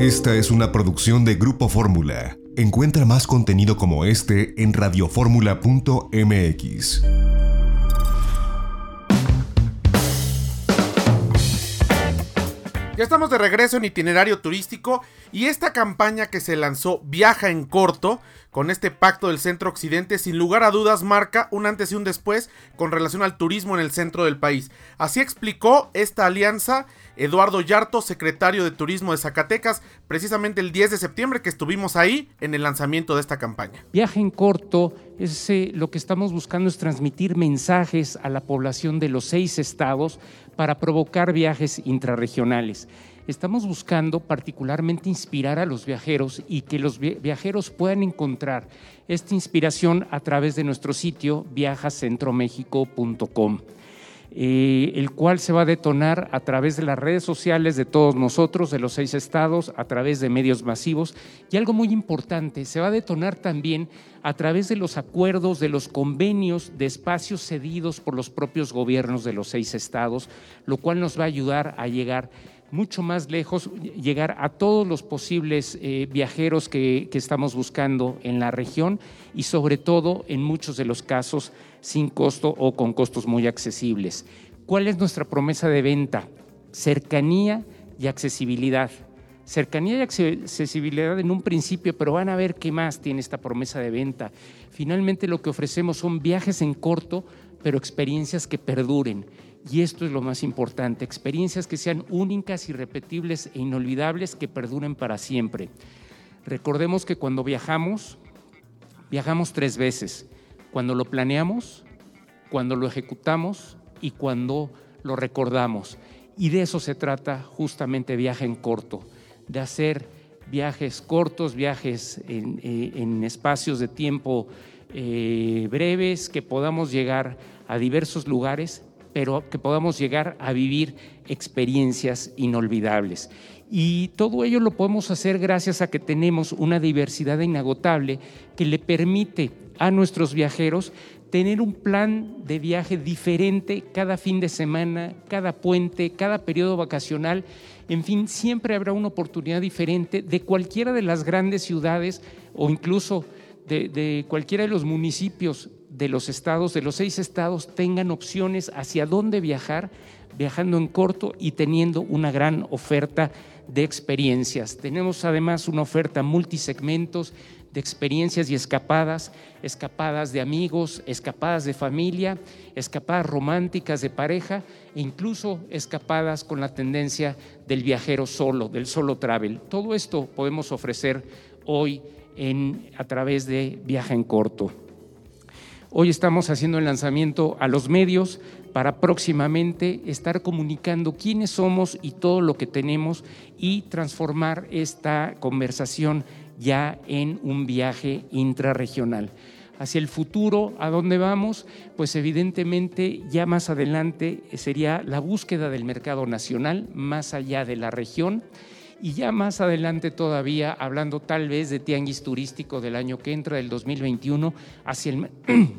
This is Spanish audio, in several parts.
Esta es una producción de Grupo Fórmula. Encuentra más contenido como este en radioformula.mx. Ya estamos de regreso en itinerario turístico y esta campaña que se lanzó Viaja en corto con este pacto del centro occidente sin lugar a dudas marca un antes y un después con relación al turismo en el centro del país. Así explicó esta alianza Eduardo Yarto, secretario de Turismo de Zacatecas, precisamente el 10 de septiembre que estuvimos ahí en el lanzamiento de esta campaña. Viaje en corto, es, lo que estamos buscando es transmitir mensajes a la población de los seis estados para provocar viajes intrarregionales. Estamos buscando particularmente inspirar a los viajeros y que los viajeros puedan encontrar esta inspiración a través de nuestro sitio viajacentromexico.com. Eh, el cual se va a detonar a través de las redes sociales de todos nosotros, de los seis estados, a través de medios masivos. Y algo muy importante, se va a detonar también a través de los acuerdos, de los convenios de espacios cedidos por los propios gobiernos de los seis estados, lo cual nos va a ayudar a llegar mucho más lejos, llegar a todos los posibles eh, viajeros que, que, estamos buscando en la región y sobre todo en muchos de los casos sin costo o con costos muy accesibles. ¿Cuál es nuestra promesa de venta? Cercanía y accesibilidad. Cercanía y accesibilidad en un principio, pero van a ver qué más tiene esta promesa de venta. Finalmente lo que ofrecemos son viajes en corto, pero experiencias que perduren y esto es lo más importante, experiencias que sean únicas, irrepetibles e inolvidables, que perduren para siempre. Recordemos que cuando viajamos, viajamos tres veces. Cuando lo planeamos, cuando lo ejecutamos y cuando lo recordamos. Y de eso se trata justamente viaje en corto, de hacer viajes cortos, viajes en, eh, espacios de tiempo eh, breves, que podamos llegar a diversos lugares pero que podamos llegar a vivir experiencias inolvidables. Y todo ello lo podemos hacer gracias a que tenemos una diversidad inagotable que le permite a nuestros viajeros tener un plan de viaje diferente cada fin de semana, cada puente, cada periodo vacacional. En fin, siempre habrá una oportunidad diferente de cualquiera de las grandes ciudades o incluso de, cualquiera de los municipios de los estados, de los seis estados, tengan opciones hacia dónde viajar, viajando en corto y teniendo una gran oferta de experiencias. Tenemos además una oferta multisegmentos de experiencias y escapadas, escapadas de amigos, escapadas de familia, escapadas románticas de pareja e incluso escapadas con la tendencia del viajero solo, del solo travel. Todo esto podemos ofrecer hoy en, a través de Viaja en Corto. Hoy estamos haciendo el lanzamiento a los medios para próximamente estar comunicando quiénes somos y todo lo que tenemos y transformar esta conversación ya en un viaje intrarregional. Hacia el futuro, ¿a dónde vamos? Pues evidentemente ya más adelante sería la búsqueda del mercado nacional más allá de la región y ya más adelante todavía, hablando tal vez de tianguis turístico del año que entra, del 2021, hacia el,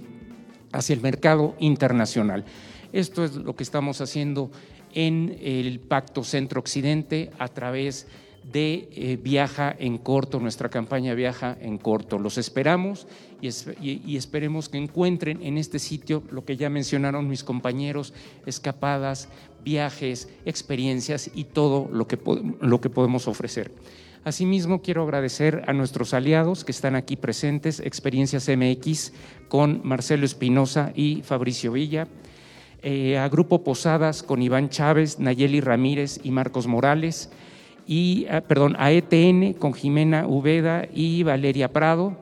hacia el mercado internacional. Esto es lo que estamos haciendo en el Pacto Centro-Occidente a través de eh, Viaja en Corto, nuestra campaña Viaja en Corto. Los esperamos y, esperemos que encuentren en este sitio lo que ya mencionaron mis compañeros, escapadas, viajes, experiencias y todo lo que, lo que podemos ofrecer. Asimismo, quiero agradecer a nuestros aliados que están aquí presentes, Experiencias MX, con Marcelo Espinosa y Fabricio Villa, eh, a Grupo Posadas con Iván Chávez, Nayeli Ramírez y Marcos Morales, y, ah, perdón, a ETN con Jimena Ubeda y Valeria Prado,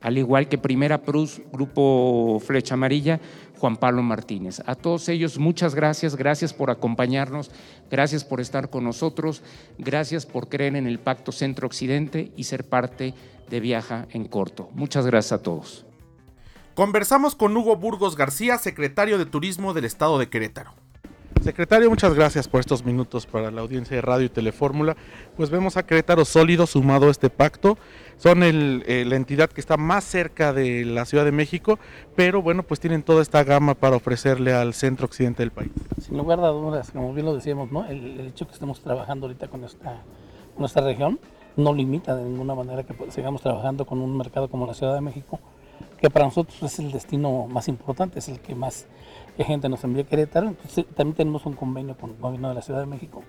al igual que Primera Prus, Grupo Flecha Amarilla, Juan Pablo Martínez. A todos ellos, muchas gracias, gracias por acompañarnos, gracias por estar con nosotros, gracias por creer en el Pacto Centro-Occidente y ser parte de Viaja en Corto. Muchas gracias a todos. Conversamos con Hugo Burgos García, secretario de Turismo del Estado de Querétaro. Secretario, muchas gracias por estos minutos para la audiencia de Radio y Telefórmula. Pues vemos a Querétaro sólido sumado a este pacto. Son eh, la entidad que está más cerca de la Ciudad de México, pero bueno, pues tienen toda esta gama para ofrecerle al centro occidente del país. Sin lugar a dudas, como bien lo decíamos, ¿no? el, hecho que estemos trabajando ahorita con esta nuestra región, no limita de ninguna manera que sigamos trabajando con un mercado como la Ciudad de México, que para nosotros es el destino más importante, es el que más gente nos envía a Querétaro. también tenemos un convenio con el gobierno de la Ciudad de México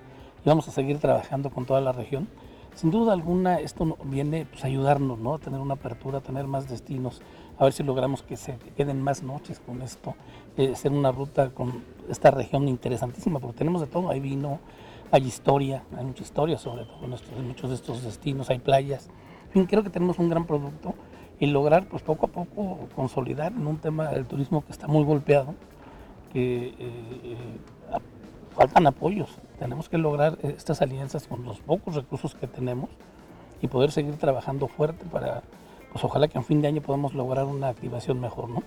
y vamos a seguir trabajando con toda la región. Sin duda alguna, esto viene pues, a ayudarnos, ¿no? A tener una apertura, a tener más destinos, a ver si logramos que se queden más noches con esto, eh, hacer una ruta con esta región interesantísima, porque tenemos de todo, hay vino, hay historia, hay mucha historia sobre todo en muchos de estos destinos, hay playas. En fin, creo que tenemos un gran producto y lograr pues poco a poco consolidar en un tema del turismo que está muy golpeado, que eh, eh, faltan apoyos. Tenemos que lograr estas alianzas con los pocos recursos que tenemos y poder seguir trabajando fuerte para, pues ojalá que a fin de año podamos lograr una activación mejor, ¿no?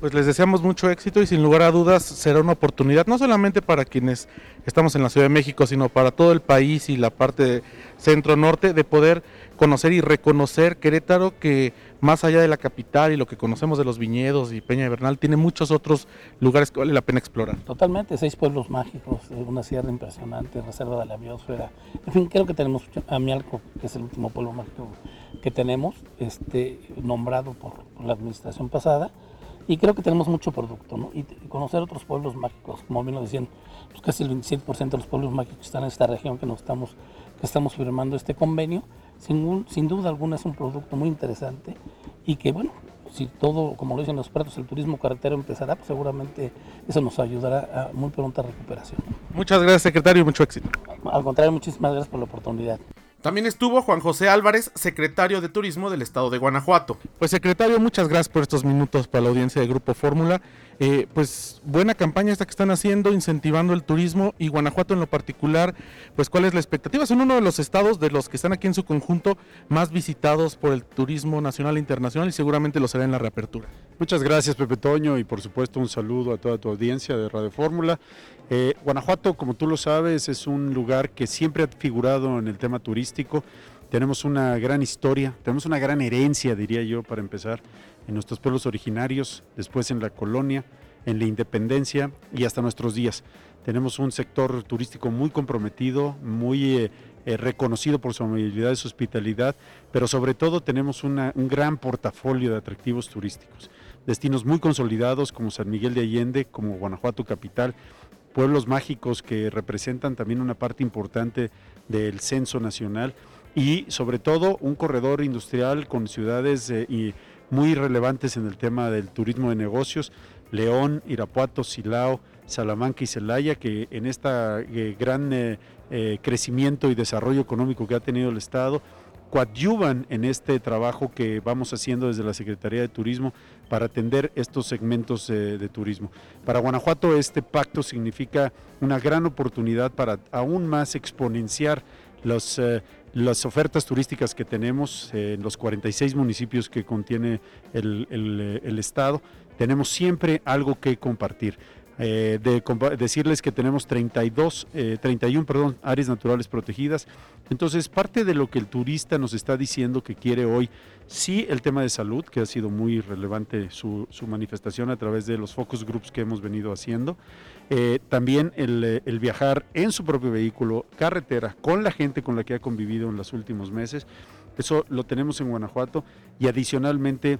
Pues les deseamos mucho éxito y sin lugar a dudas será una oportunidad no solamente para quienes estamos en la Ciudad de México, sino para todo el país y la parte centro-norte de poder conocer y reconocer Querétaro que más allá de la capital y lo que conocemos de los viñedos y Peña de Bernal, tiene muchos otros lugares que vale la pena explorar. Totalmente, seis pueblos mágicos, una sierra impresionante, reserva de la biosfera. En fin, creo que tenemos Amialco, que es el último pueblo mágico que tenemos, este, nombrado por la administración pasada y creo que tenemos mucho producto, ¿no? Y, conocer otros pueblos mágicos, como bien lo decían, pues casi el 27% de los pueblos mágicos están en esta región que nos estamos, que estamos firmando este convenio, sin, sin duda alguna es un producto muy interesante y que bueno, si todo, como lo dicen los expertos, el turismo carretero empezará, pues seguramente eso nos ayudará a muy pronta recuperación. Muchas gracias, secretario, y mucho éxito. Al contrario, muchísimas gracias por la oportunidad. También estuvo Juan José Álvarez, secretario de Turismo del Estado de Guanajuato. Pues secretario, muchas gracias por estos minutos para la audiencia de Grupo Fórmula. Eh, pues buena campaña esta que están haciendo, incentivando el turismo y Guanajuato en lo particular, pues cuál es la expectativa. Son uno de los estados de los que están aquí en su conjunto más visitados por el turismo nacional e internacional y seguramente lo será en la reapertura. Muchas gracias Pepe Toño y por supuesto un saludo a toda tu audiencia de Radio Fórmula. Eh, Guanajuato, como tú lo sabes, es un lugar que siempre ha figurado en el tema turístico. Tenemos una gran historia, tenemos una gran herencia, diría yo, para empezar en nuestros pueblos originarios, después en la colonia, en la independencia y hasta nuestros días. Tenemos un sector turístico muy comprometido, muy eh, eh, reconocido por su amabilidad y su hospitalidad, pero sobre todo tenemos un gran portafolio de atractivos turísticos. Destinos muy consolidados como San Miguel de Allende, como Guanajuato Capital, pueblos mágicos que representan también una parte importante del censo nacional y sobre todo un corredor industrial con ciudades eh, y muy relevantes en el tema del turismo de negocios, León, Irapuato, Silao, Salamanca y Celaya, que en este gran eh, crecimiento y desarrollo económico que ha tenido el Estado, coadyuvan en este trabajo que vamos haciendo desde la Secretaría de Turismo para atender estos segmentos de turismo. Para Guanajuato este pacto significa una gran oportunidad para aún más exponenciar los las ofertas turísticas que tenemos en los 46 municipios que contiene el, el, Estado, tenemos siempre algo que compartir. Eh, de, decirles que tenemos 32, 31 eh, perdón, áreas naturales protegidas. Entonces, parte de lo que el turista nos está diciendo que quiere hoy, sí el tema de salud, que ha sido muy relevante su, su manifestación a través de los focus groups que hemos venido haciendo, eh, también el, el, viajar en su propio vehículo, carretera, con la gente con la que ha convivido en los últimos meses, eso lo tenemos en Guanajuato. Y adicionalmente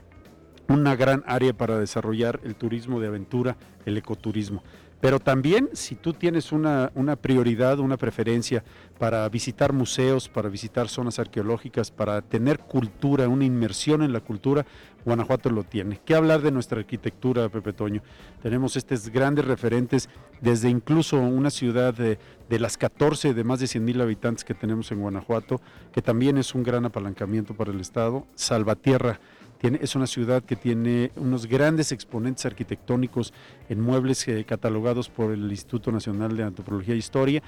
una gran área para desarrollar el turismo de aventura, el ecoturismo. Pero también si tú tienes una, una, prioridad, una preferencia para visitar museos, para visitar zonas arqueológicas, para tener cultura, una inmersión en la cultura, Guanajuato lo tiene. ¿Qué hablar de nuestra arquitectura, Pepe Toño? Tenemos estos grandes referentes, desde incluso una ciudad de, de las 14 de más de 100 mil habitantes que tenemos en Guanajuato, que también es un gran apalancamiento para el Estado, Salvatierra es una ciudad que tiene unos grandes exponentes arquitectónicos en muebles eh, catalogados por el Instituto Nacional de Antropología e Historia.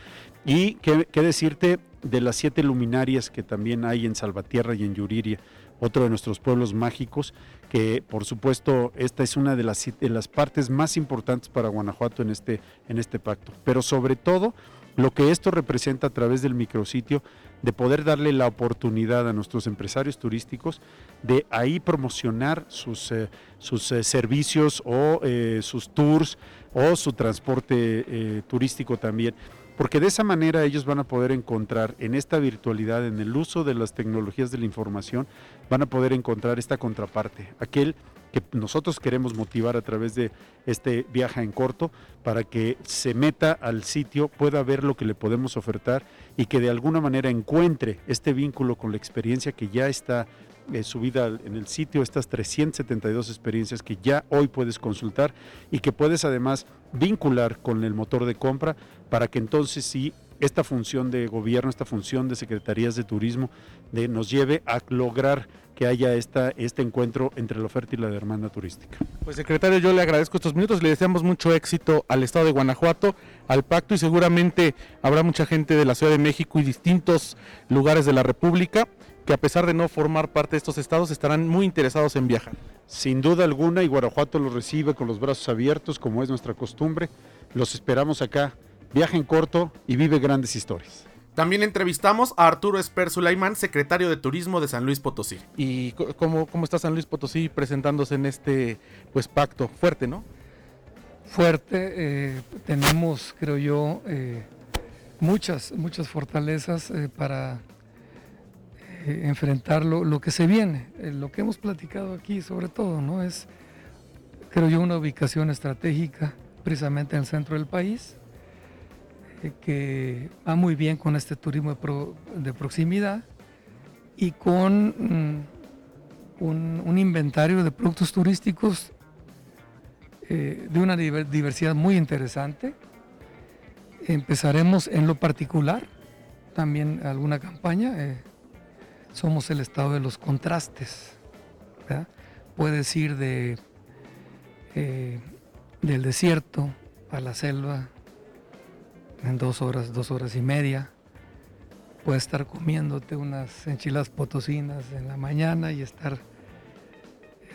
Y qué, decirte de las siete luminarias que también hay en Salvatierra y en Yuriria, otro de nuestros pueblos mágicos, que por supuesto esta es una de las, de las partes más importantes para Guanajuato en este, en este pacto. Pero sobre todo, lo que esto representa a través del micrositio de poder darle la oportunidad a nuestros empresarios turísticos de ahí promocionar sus, eh, sus eh, servicios o eh, sus tours o su transporte turístico también. porque de esa manera ellos van a poder encontrar en esta virtualidad, en el uso de las tecnologías de la información, van a poder encontrar esta contraparte, aquel que nosotros queremos motivar a través de este viaje en corto para que se meta al sitio, pueda ver lo que le podemos ofertar y que de alguna manera encuentre este vínculo con la experiencia que ya está eh, subida en el sitio, estas 372 experiencias que ya hoy puedes consultar y que puedes además vincular con el motor de compra para que entonces sí esta función de gobierno, esta función de secretarías de turismo, de, nos lleve a lograr que haya esta, este encuentro entre la oferta y la demanda turística. Pues secretario, yo le agradezco estos minutos, le deseamos mucho éxito al Estado de Guanajuato, al pacto y seguramente habrá mucha gente de la Ciudad de México y distintos lugares de la República que a pesar de no formar parte de estos estados estarán muy interesados en viajar. Sin duda alguna, y Guanajuato los recibe con los brazos abiertos, como es nuestra costumbre. Los esperamos acá. Viaja en corto y vive grandes historias. También entrevistamos a Arturo Esper Sulaimán, secretario de Turismo de San Luis Potosí. ¿Y cómo, cómo está San Luis Potosí presentándose en este pues pacto fuerte, no? Fuerte, eh, tenemos, creo yo, eh, muchas, muchas fortalezas eh, para eh, enfrentar lo, que se viene. Eh, lo que hemos platicado aquí sobre todo, ¿no? Es, creo yo, una ubicación estratégica precisamente en el centro del país, que va muy bien con este turismo de, proximidad y con mm, un, inventario de productos turísticos de una diversidad muy interesante. Empezaremos en lo particular, también alguna campaña somos el estado de los contrastes. Puedes ir de, eh, del desierto a la selva en dos horas, dos horas y media. Puedes estar comiéndote unas enchiladas potosinas en la mañana y estar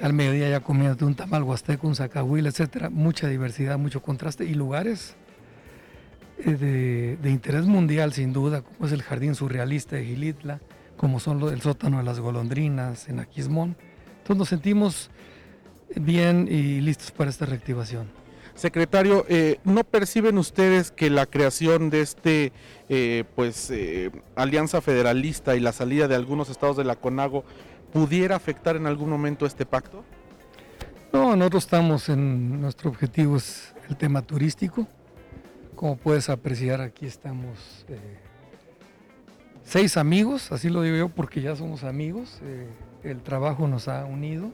al mediodía ya comiéndote un tamal huasteco, un zacahuil, etcétera. Mucha diversidad, mucho contraste y lugares eh, de, interés mundial sin duda, como es el Jardín Surrealista de Gilitla, como son el sótano de las golondrinas en Aquismón. Entonces nos sentimos bien y listos para esta reactivación. Secretario, eh, ¿no perciben ustedes que la creación de este eh, pues eh, alianza federalista y la salida de algunos estados de la CONAGO pudiera afectar en algún momento este pacto? No, nosotros estamos en nuestro objetivo es el tema turístico. Como puedes apreciar, aquí estamos seis amigos, así lo digo yo porque ya somos amigos, el trabajo nos ha unido,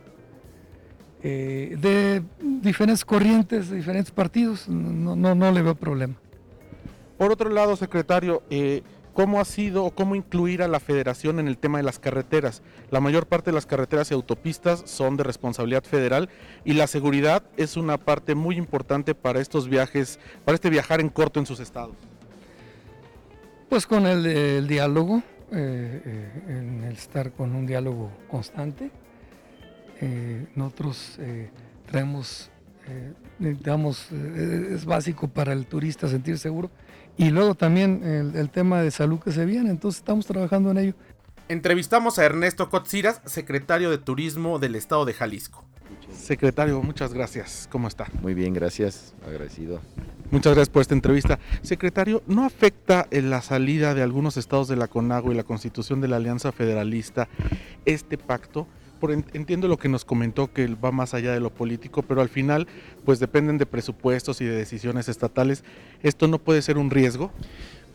eh, de diferentes corrientes, de diferentes partidos, no, no, le veo problema. Por otro lado, secretario, eh, ¿cómo ha sido o cómo incluir a la federación en el tema de las carreteras? La mayor parte de las carreteras y autopistas son de responsabilidad federal y la seguridad es una parte muy importante para estos viajes, para este viajar en corto en sus estados. Pues con el, diálogo, eh, en el estar con un diálogo constante. Eh, nosotros traemos, digamos, es básico para el turista sentir seguro. Y luego también el, el, tema de salud que se viene, entonces estamos trabajando en ello. Entrevistamos a Ernesto Cotziras, secretario de Turismo del Estado de Jalisco. Secretario, muchas gracias. ¿Cómo está? Muy bien, gracias. Agradecido. Muchas gracias por esta entrevista. Secretario, ¿no afecta en la salida de algunos estados de la CONAGO y la constitución de la Alianza Federalista este pacto? Por, entiendo lo que nos comentó que va más allá de lo político, pero al final pues dependen de presupuestos y de decisiones estatales. ¿Esto no puede ser un riesgo?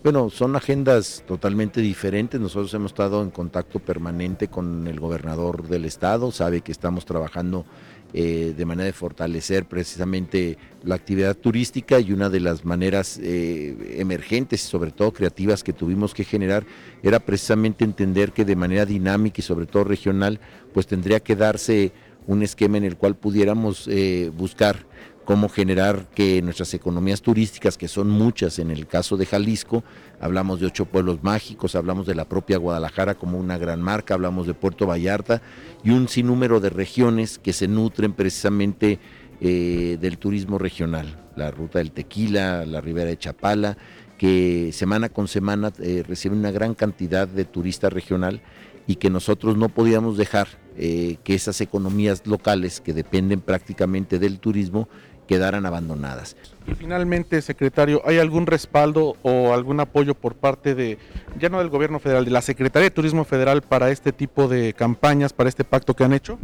Bueno, son agendas totalmente diferentes. Nosotros hemos estado en contacto permanente con el gobernador del estado, sabe que estamos trabajando eh, de manera de fortalecer precisamente la actividad turística y una de las maneras eh, emergentes y sobre todo creativas que tuvimos que generar era precisamente entender que de manera dinámica y sobre todo regional pues tendría que darse un esquema en el cual pudiéramos eh, buscar cómo generar que nuestras economías turísticas, que son muchas en el caso de Jalisco, hablamos de ocho pueblos mágicos, hablamos de la propia Guadalajara como una gran marca, hablamos de Puerto Vallarta y un sinnúmero de regiones que se nutren precisamente eh, del turismo regional, la ruta del tequila, la ribera de Chapala, que semana con semana eh, reciben una gran cantidad de turistas regional y que nosotros no podíamos dejar eh, que esas economías locales que dependen prácticamente del turismo quedaran abandonadas. Y finalmente, secretario, ¿hay algún respaldo o algún apoyo por parte de, ya no del gobierno federal, de la Secretaría de Turismo Federal para este tipo de campañas, para este pacto que han hecho?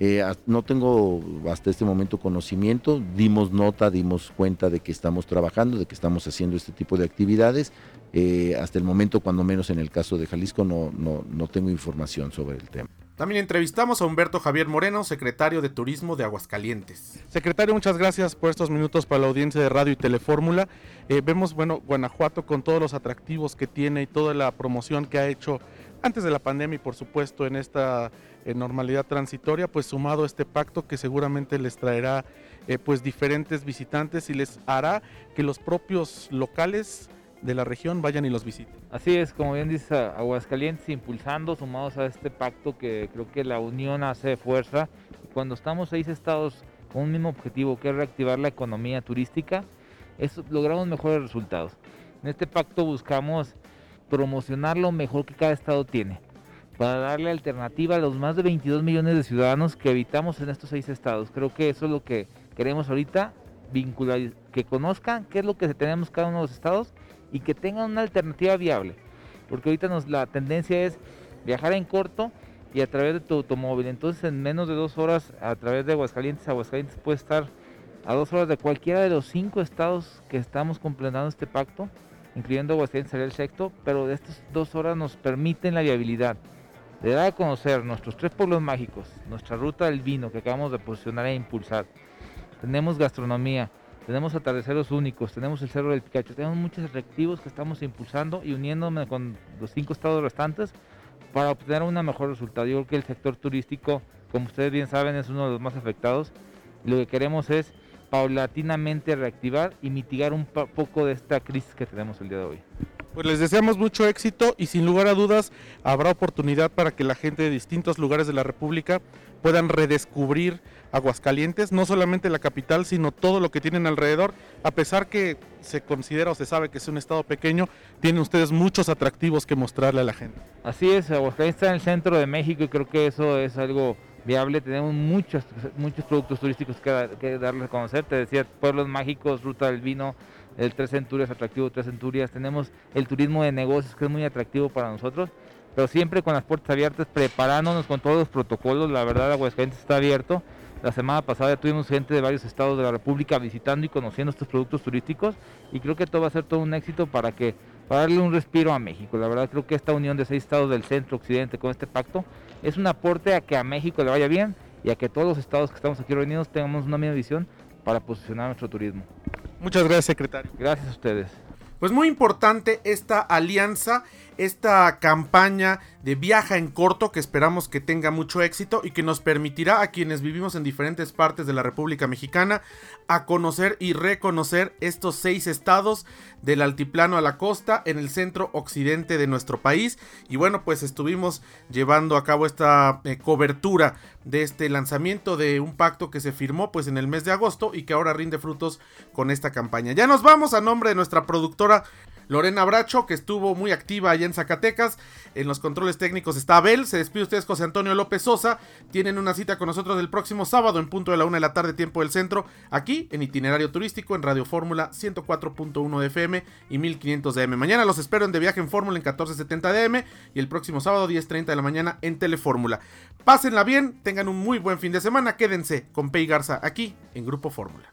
Eh, no tengo hasta este momento conocimiento, dimos nota, dimos cuenta de que estamos trabajando, de que estamos haciendo este tipo de actividades. Eh, hasta el momento, cuando menos en el caso de Jalisco, no, no, no tengo información sobre el tema. También entrevistamos a Humberto Javier Moreno, secretario de Turismo de Aguascalientes. Secretario, muchas gracias por estos minutos para la audiencia de Radio y Telefórmula. Eh, vemos, bueno, Guanajuato con todos los atractivos que tiene y toda la promoción que ha hecho antes de la pandemia y por supuesto en esta eh, normalidad transitoria, pues sumado a este pacto que seguramente les traerá eh, pues diferentes visitantes y les hará que los propios locales de la región vayan y los visiten. Así es, como bien dice Aguascalientes, impulsando, sumados a este pacto que creo que la unión hace fuerza. Cuando estamos seis estados con un mismo objetivo, que es reactivar la economía turística, eso, logramos mejores resultados. En este pacto buscamos promocionar lo mejor que cada estado tiene, para darle alternativa a los más de 22 millones de ciudadanos que habitamos en estos seis estados. Creo que eso es lo que queremos ahorita, vincular, que conozcan qué es lo que tenemos cada uno de los estados y que tengan una alternativa viable. Porque ahorita nos, la tendencia es viajar en corto y a través de tu automóvil. Entonces en menos de dos horas a través de Aguascalientes, Aguascalientes puede estar a dos horas de cualquiera de los cinco estados que estamos completando este pacto, incluyendo Aguascalientes sería el sexto, pero estas dos horas nos permiten la viabilidad de dar a conocer nuestros tres pueblos mágicos, nuestra ruta del vino que acabamos de posicionar e impulsar. Tenemos gastronomía, tenemos atardeceros únicos, tenemos el Cerro del Picacho, tenemos muchos atractivos que estamos impulsando y uniéndome con los cinco estados restantes para obtener un mejor resultado. Yo creo que el sector turístico, como ustedes bien saben, es uno de los más afectados. lo que queremos es paulatinamente reactivar y mitigar un poco de esta crisis que tenemos el día de hoy. Pues les deseamos mucho éxito y sin lugar a dudas habrá oportunidad para que la gente de distintos lugares de la República puedan redescubrir Aguascalientes, no solamente la capital, sino todo lo que tienen alrededor. A pesar que se considera o se sabe que es un estado pequeño, tienen ustedes muchos atractivos que mostrarle a la gente. Así es, Aguascalientes está en el centro de México y creo que eso es algo viable. Tenemos muchos, muchos productos turísticos que, que darles a conocer. Te decía, pueblos mágicos, ruta del vino, el Tres Centurias, atractivo Tres Centurias, tenemos el turismo de negocios que es muy atractivo para nosotros, pero siempre con las puertas abiertas, preparándonos con todos los protocolos, la verdad Aguascalientes está abierto. La semana pasada tuvimos gente de varios estados de la República visitando y conociendo estos productos turísticos y creo que todo va a ser todo un éxito para que para darle un respiro a México. La verdad creo que esta unión de seis estados del centro occidente con este pacto es un aporte a que a México le vaya bien y a que todos los estados que estamos aquí reunidos tengamos una misma visión para posicionar nuestro turismo. Muchas gracias, secretario. Gracias a ustedes. Pues muy importante esta alianza, esta campaña de viaja en corto que esperamos que tenga mucho éxito y que nos permitirá a quienes vivimos en diferentes partes de la República Mexicana a conocer y reconocer estos seis estados del altiplano a la costa en el centro occidente de nuestro país y bueno pues estuvimos llevando a cabo esta eh, cobertura de este lanzamiento de un pacto que se firmó pues en el mes de agosto y que ahora rinde frutos con esta campaña. Ya nos vamos a nombre de nuestra productora Lorena Bracho, que estuvo muy activa allá en Zacatecas. En los controles técnicos está Abel. Se despide ustedes José Antonio López Sosa. Tienen una cita con nosotros el próximo sábado en punto de la una de la tarde, tiempo del centro, aquí en Itinerario Turístico en Radio Fórmula 104.1 de FM y 1500 de AM. Mañana los espero en De Viaje en Fórmula en 1470 de AM y el próximo sábado 10.30 de la mañana en Telefórmula. Pásenla bien, tengan un muy buen fin de semana. Quédense con Pei Garza aquí en Grupo Fórmula.